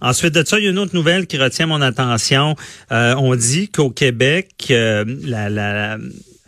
Ensuite de ça, il y a une autre nouvelle qui retient mon attention. Euh, on dit qu'au Québec, euh, la, la,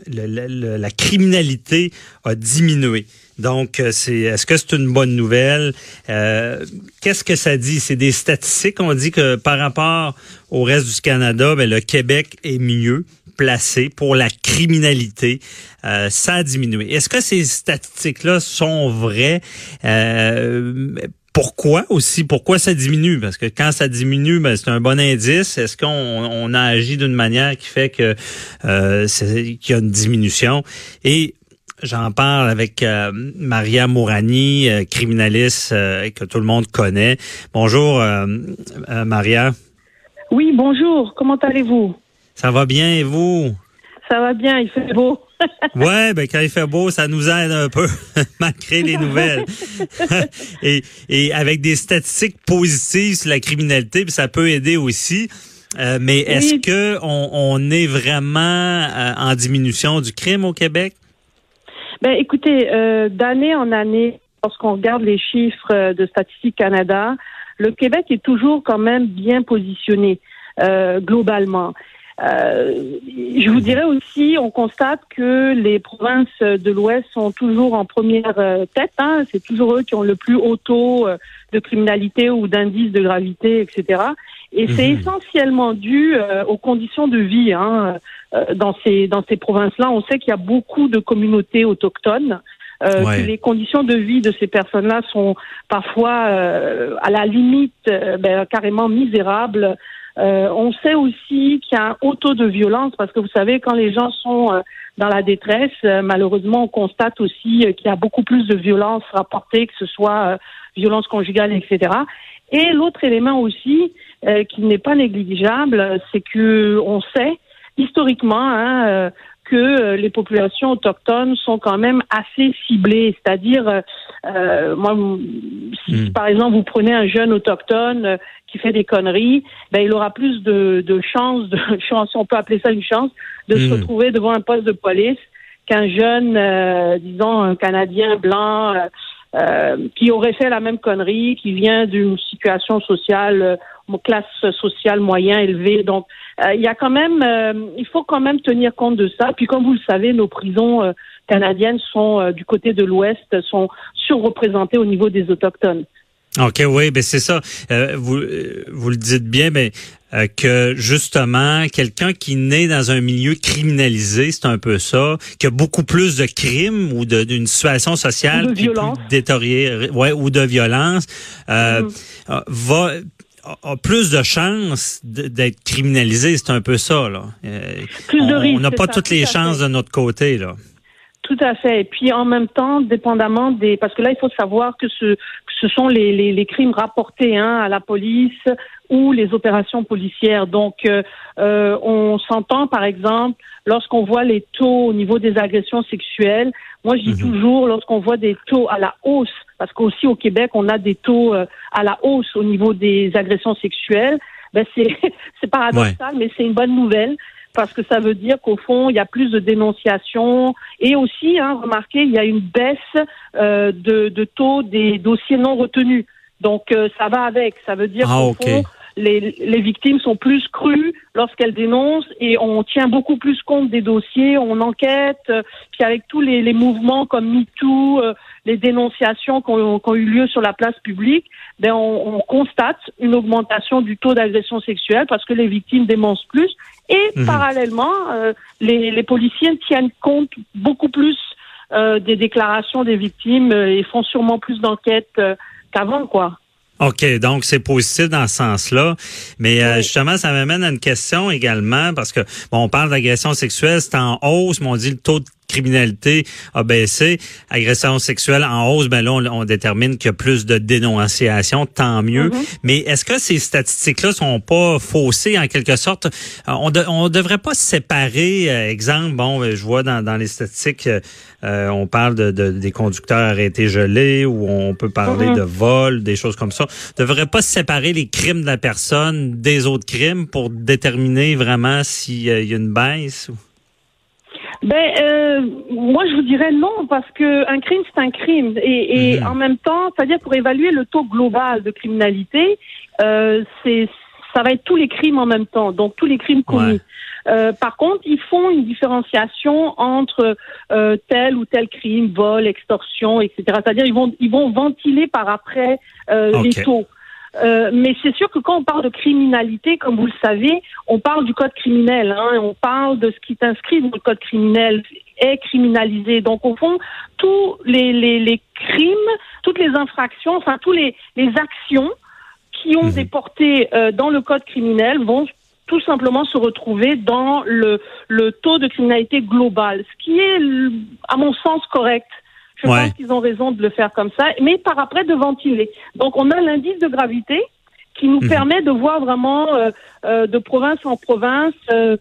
la, la, criminalité a diminué. Donc, euh, c'est est-ce que c'est une bonne nouvelle? Euh, Qu'est-ce que ça dit? C'est des statistiques. On dit que par rapport au reste du Canada, ben, le Québec est mieux placé pour la criminalité. Euh, ça a diminué. Est-ce que ces statistiques-là sont vraies? Euh, pourquoi aussi? Pourquoi ça diminue? Parce que quand ça diminue, ben, c'est un bon indice. Est-ce qu'on on a agi d'une manière qui fait que euh, qu'il y a une diminution? Et J'en parle avec euh, Maria Mourani, euh, criminaliste que tout le monde connaît. Bonjour, Maria. Oui, bonjour. Comment allez-vous? Ça va bien et vous? Ça va bien, il fait beau. ouais, ben quand il fait beau, ça nous aide un peu malgré les nouvelles. et, et avec des statistiques positives sur la criminalité, ça peut aider aussi. mais est-ce que on, on, est vraiment en diminution du crime au Québec? Ben, écoutez, euh, d'année en année, lorsqu'on regarde les chiffres euh, de Statistique Canada, le Québec est toujours quand même bien positionné euh, globalement. Euh, je vous dirais aussi, on constate que les provinces de l'Ouest sont toujours en première euh, tête. Hein. C'est toujours eux qui ont le plus haut taux de criminalité ou d'indice de gravité, etc. Et c'est mhm. essentiellement dû aux conditions de vie. Hein. Euh, dans ces dans ces provinces-là. On sait qu'il y a beaucoup de communautés autochtones. Euh, que les conditions de vie de ces personnes-là sont parfois euh, à la limite ben, carrément misérables. On sait aussi qu'il y a un haut taux de violence parce que vous savez quand les gens sont dans la détresse, malheureusement on constate aussi qu'il y a beaucoup plus de violence rapportée, que ce soit violence conjugale, etc. Et l'autre élément aussi qui n'est pas négligeable, c'est que on sait historiquement hein, euh, que euh, les populations autochtones sont quand même assez ciblées. C'est-à-dire, euh, euh si hmm. par exemple vous prenez un jeune autochtone qui fait des conneries, ben il aura plus de, de chances, de chance, on peut appeler ça une chance, de se hmm. retrouver devant un poste de police qu'un jeune, disons, un Canadien blanc. qui aurait fait la même connerie, qui vient d'une situation sociale classe sociale moyen élevée. Donc, euh, il y a quand même, euh, il faut quand même tenir compte de ça. Puis, comme vous le savez, nos prisons euh, canadiennes sont du côté de l'Ouest, sont surreprésentées au niveau des autochtones. OK, oui, ben c'est ça. vous, vous le dites bien, mais que justement, quelqu'un qui naît dans un milieu criminalisé, c'est un peu ça, qui a beaucoup plus de crimes ou d'une situation sociale qui est plus détériorée, ouais, ou de violence, mm-hmm. va a, plus de chances d'être criminalisé, c'est un peu ça. Là. Euh, plus. On n'a pas toutes les chances de notre côté. là. Tout à fait. Et puis en même temps, dépendamment des, parce que là, il faut savoir que ce, que ce sont les, les, les crimes rapportés hein, à la police ou les opérations policières. Donc, euh, euh on s'entend, par exemple, lorsqu'on voit les taux au niveau des agressions sexuelles. Moi, je dis mhm. toujours, lorsqu'on voit des taux à la hausse, parce qu'aussi au Québec, on a des taux euh, à la hausse au niveau des agressions sexuelles. Ben c'est c'est paradoxal, mais c'est une bonne nouvelle parce que ça veut dire qu'au fond, il y a plus de dénonciations et aussi, hein, remarquez, il y a une baisse euh, de, de, taux des dossiers non retenus. Donc, euh, ça va avec. Ça veut dire ah, qu'au fond, les, les, victimes sont plus crues lorsqu'elles dénoncent et on tient beaucoup plus compte des dossiers, on enquête. Euh, puis avec tous les, les mouvements comme MeToo, euh, les dénonciations qui ont, ont, eu lieu sur la place publique, ben on, on constate une augmentation du taux d'agression sexuelle parce que les victimes dénoncent plus. Et mhm. parallèlement, euh, les, les, policiers tiennent compte beaucoup plus des déclarations des victimes et font sûrement plus d'enquêtes qu'avant, quoi. OK, donc c'est positif dans ce sens-là. Mais euh, justement, ça m'amène à une question également, parce que bon, on parle d'agression sexuelle, c'est en hausse, mais on dit le taux de criminalité a baissé, agression sexuelle en hausse, ben là, on, détermine qu'il y a plus de dénonciations, tant mieux. Mm-hmm. Mais est-ce que ces statistiques-là sont pas faussées en quelque sorte? Euh, on, on devrait pas se séparer, euh, exemple, bon, je vois dans, dans les statistiques, euh, on parle de, des conducteurs arrêtés gelés ou on peut parler mm-hmm. de vol, des choses comme ça. On devrait pas se séparer les crimes de la personne des autres crimes pour déterminer vraiment s'il y a une baisse? Ben, euh, moi, je vous dirais non, parce que un crime, c'est un crime. Et, et mhm. en même temps, c'est-à-dire pour évaluer le taux global de criminalité, euh, c'est ça va être tous les crimes en même temps, donc tous les crimes commis. Euh, par contre, ils font une différenciation entre euh, tel ou tel crime, vol, extorsion, etc. C'est-à-dire ils vont ils vont ventiler par après euh, les taux. Euh, mais c'est sûr que quand on parle de criminalité, comme vous le savez, on parle du code criminel. Hein, on parle de ce qui est inscrit dans le code criminel est criminalisé. Donc au fond, tous les, les, les crimes, toutes les infractions, enfin tous les, les actions qui ont mhm. des portées euh, dans le code criminel vont tout simplement se retrouver dans le, le taux de criminalité global, ce qui est, à mon sens, correct. Je pense qu'ils ont raison de le faire comme ça, mais par après de ventiler. Donc on a l'indice de gravité qui nous mhm. permet de voir vraiment euh, euh, de province en province euh,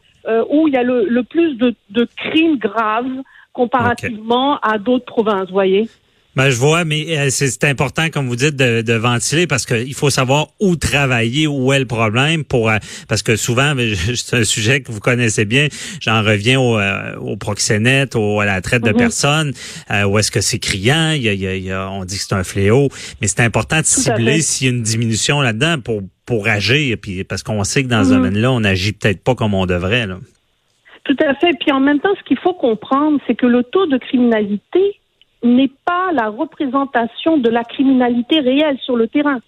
où il y a le, plus de, de, crimes graves comparativement à d'autres provinces, voyez. Ben, je vois, mais euh, c'est important, comme vous dites, de, de ventiler parce qu'il faut savoir où travailler, où est le problème pour euh, parce que souvent, c'est un sujet que vous connaissez bien. J'en reviens au, euh, au proxénète, au, à la traite de mhm. personnes, où est-ce que c'est criant, il y a, on dit que c'est un fléau, mais c'est important de cibler s'il y a une diminution là-dedans pour pour agir, puis parce qu'on sait que dans ce mhm. domaine-là, on agit peut-être pas comme on devrait. Là. Tout à fait. Puis en même temps, ce qu'il faut comprendre, c'est que le taux de criminalité n'est pas la représentation de la criminalité réelle sur le terrain.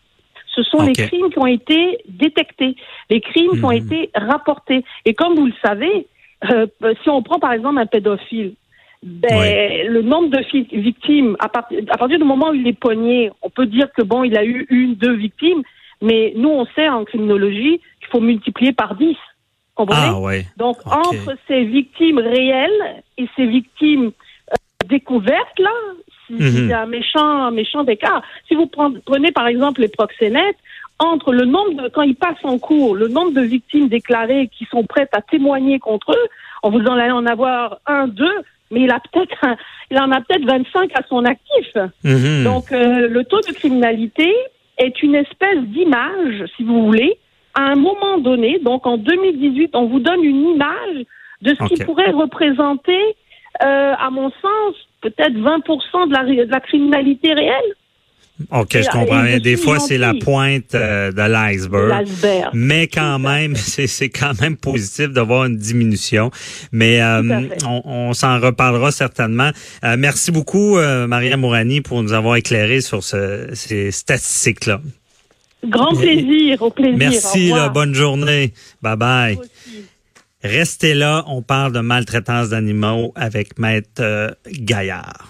Ce sont les crimes qui ont été détectés, les crimes qui ont mhm. été rapportés. Et comme vous le savez, euh, si on prend par exemple un pédophile, ben, le nombre de victimes, à, à, partir du moment où il est poigné, on peut dire que bon, il a eu une, deux victimes, mais nous, on sait en criminologie qu'il faut multiplier par dix. Ah, Donc, entre ces victimes réelles et ces victimes découverte, là, il y a un méchant, méchant écart. Si vous prenez, par exemple, les proxénètes, entre le nombre de, quand ils passent en cours, le nombre de victimes déclarées qui sont prêtes à témoigner contre eux, on vous en allez en avoir un, deux, mais il a peut-être, il en a peut-être 25 à son actif. Mhm. Donc, euh, le taux de criminalité est une espèce d'image, si vous voulez, à un moment donné. Donc, en 2018, on vous donne une image de ce qui pourrait représenter euh, à mon sens, peut-être 20 de la, de la criminalité réelle. OK, je comprends. Des fois, c'est la pointe euh, de l'iceberg. Mais quand même, c'est quand même positif d'avoir une diminution. Mais euh, on, on s'en reparlera certainement. Euh, merci beaucoup, Maria Mourani, pour nous avoir éclairé sur ce, ces statistiques-là. Grand plaisir, au plaisir. Merci, bonne journée. Bye bye. Restez là, on parle de maltraitance d'animaux avec Maître euh, Gaillard.